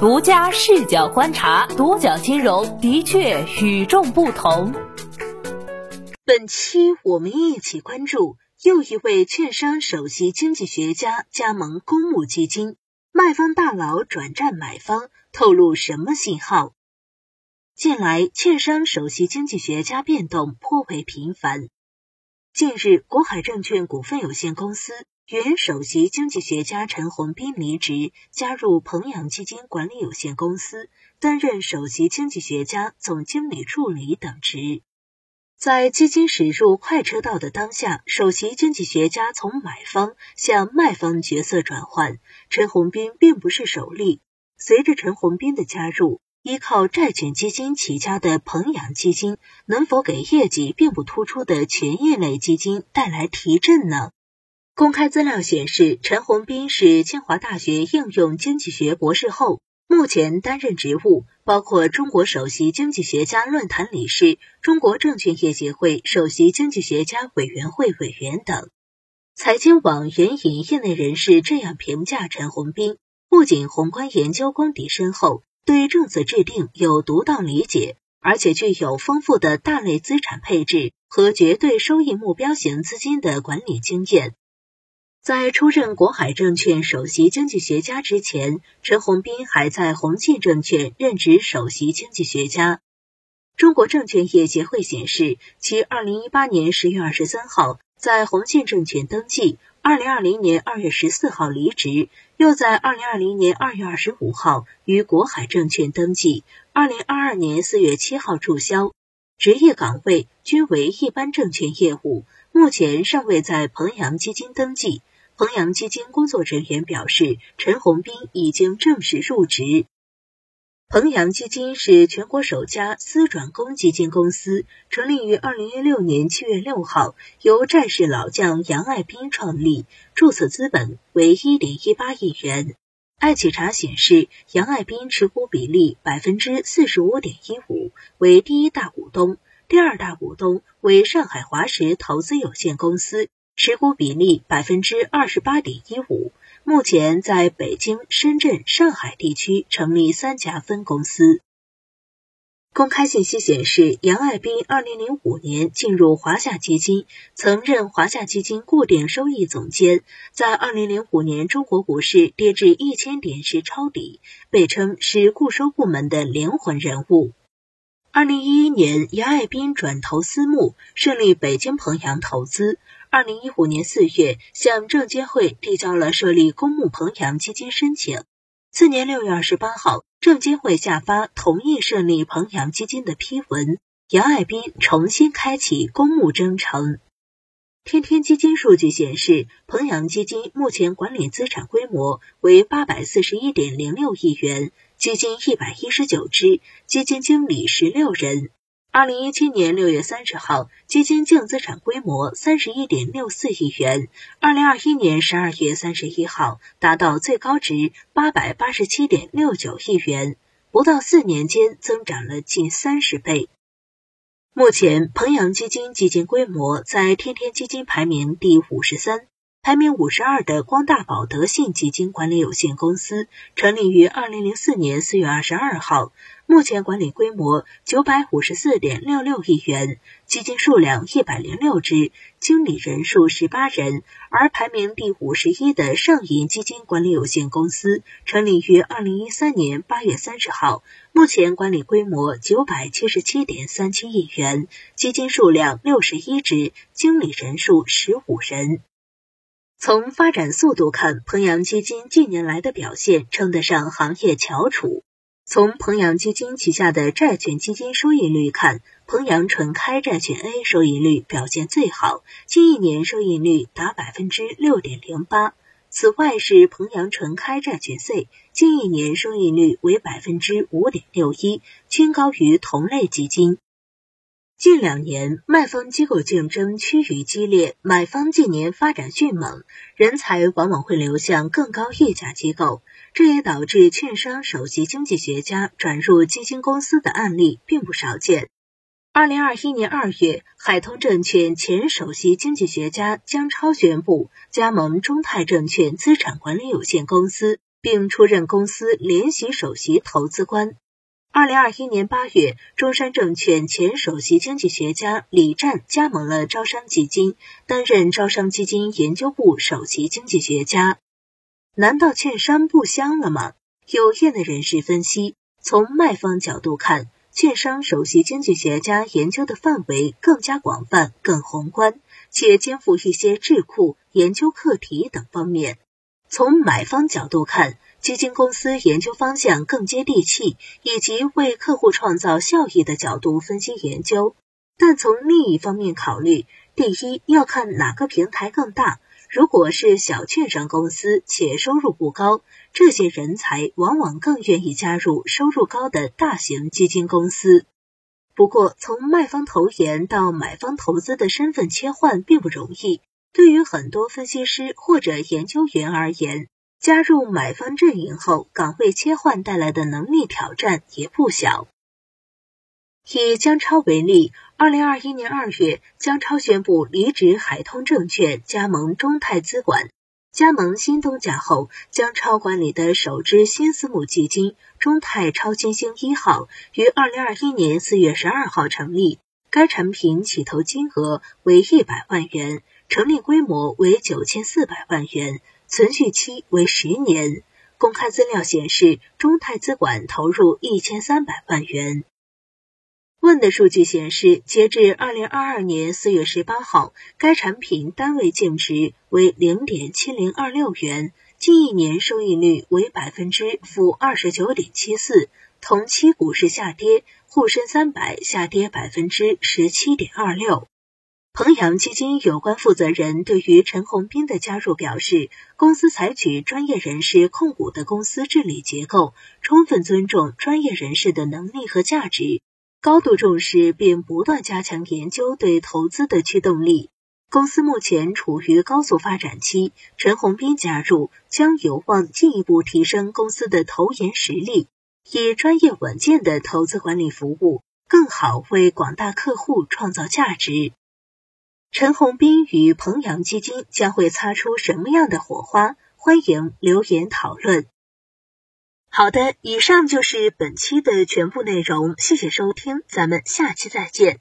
独家视角观察，独角金融的确与众不同。本期我们一起关注又一位券商首席经济学家加盟公募基金，卖方大佬转战买方，透露什么信号？近来，券商首席经济学家变动颇为频繁。近日，国海证券股份有限公司。原首席经济学家陈宏斌离职，加入鹏阳基金管理有限公司，担任首席经济学家、总经理助理等职。在基金驶入快车道的当下，首席经济学家从买方向卖方角色转换，陈宏斌并不是首例。随着陈宏斌的加入，依靠债券基金起家的鹏阳基金，能否给业绩并不突出的权益类基金带来提振呢？公开资料显示，陈宏斌是清华大学应用经济学博士后，目前担任职务包括中国首席经济学家论坛理事、中国证券业协会首席经济学家委员会委员等。财经网援引业内人士这样评价陈宏斌：不仅宏观研究功底深厚，对政策制定有独到理解，而且具有丰富的大类资产配置和绝对收益目标型资金的管理经验。在出任国海证券首席经济学家之前，陈宏斌还在宏信证券任职首席经济学家。中国证券业协会显示，其二零一八年十月二十三号在宏信证券登记，二零二零年二月十四号离职，又在二零二零年二月二十五号于国海证券登记，二零二二年四月七号注销，职业岗位均为一般证券业务，目前尚未在鹏阳基金登记。鹏阳基金工作人员表示，陈宏斌已经正式入职。鹏阳基金是全国首家私转公基金公司，成立于二零一六年七月六号，由债市老将杨爱斌创立，注册资本为一点一八亿元。爱企查显示，杨爱斌持股比例百分之四十五点一五，为第一大股东，第二大股东为上海华石投资有限公司。持股比例百分之二十八点一五，目前在北京、深圳、上海地区成立三家分公司。公开信息显示，杨爱斌二零零五年进入华夏基金，曾任华夏基金固定收益总监，在二零零五年中国股市跌至一千点时抄底，被称是固收部门的灵魂人物。二零一一年，杨爱斌转投私募，设立北京鹏阳投资。二零一五年四月，向证监会递交了设立公募鹏阳基金申请。次年六月二十八号，证监会下发同意设立鹏阳基金的批文，杨爱斌重新开启公募征程。天天基金数据显示，鹏阳基金目前管理资产规模为八百四十一点零六亿元，基金一百一十九只，基金经理十六人。二零一七年六月三十号，基金净资产规模三十一点六四亿元。二零二一年十二月三十一号，达到最高值八百八十七点六九亿元，不到四年间增长了近三十倍。目前，鹏阳基金基金规模在天天基金排名第五十三。排名五十二的光大保德信基金管理有限公司成立于二零零四年四月二十二号，目前管理规模九百五十四点六六亿元，基金数量一百零六只，经理人数十八人。而排名第五十一的上银基金管理有限公司成立于二零一三年八月三十号，目前管理规模九百七十七点三七亿元，基金数量六十一只，经理人数十五人。从发展速度看，鹏阳基金近年来的表现称得上行业翘楚。从鹏阳基金旗下的债券基金收益率看，鹏阳纯开债券 A 收益率表现最好，近一年收益率达百分之六点零八。此外是鹏阳纯开债券 C，近一年收益率为百分之五点六一，均高于同类基金。近两年，卖方机构竞争趋于激烈，买方近年发展迅猛，人才往往会流向更高溢价机构，这也导致券商首席经济学家转入基金公司的案例并不少见。二零二一年二月，海通证券前首席经济学家姜超宣布加盟中泰证券资产管理有限公司，并出任公司联席首席投资官。二零二一年八月，中山证券前首席经济学家李湛加盟了招商基金，担任招商基金研究部首席经济学家。难道券商不香了吗？有业内人士分析，从卖方角度看，券商首席经济学家研究的范围更加广泛、更宏观，且肩负一些智库研究课题等方面。从买方角度看，基金公司研究方向更接地气，以及为客户创造效益的角度分析研究。但从另一方面考虑，第一要看哪个平台更大。如果是小券商公司且收入不高，这些人才往往更愿意加入收入高的大型基金公司。不过，从卖方投研到买方投资的身份切换并不容易。对于很多分析师或者研究员而言，加入买方阵营后，岗位切换带来的能力挑战也不小。以姜超为例，二零二一年二月，姜超宣布离职海通证券，加盟中泰资管。加盟新东家后，姜超管理的首支新私募基金中泰超金星一号于二零二一年四月十二号成立。该产品起投金额为一百万元，成立规模为九千四百万元。存续期为十年。公开资料显示，中泰资管投入一千三百万元。问的数据显示，截至二零二二年四月十八号，该产品单位净值为零点七零二六元，近一年收益率为百分之负二十九点七四。同期股市下跌，沪深三百下跌百分之十七点二六。鹏阳基金有关负责人对于陈宏斌的加入表示，公司采取专业人士控股的公司治理结构，充分尊重专业人士的能力和价值，高度重视并不断加强研究对投资的驱动力。公司目前处于高速发展期，陈宏斌加入将有望进一步提升公司的投研实力，以专业稳健的投资管理服务，更好为广大客户创造价值。陈宏斌与鹏阳基金将会擦出什么样的火花？欢迎留言讨论。好的，以上就是本期的全部内容，谢谢收听，咱们下期再见。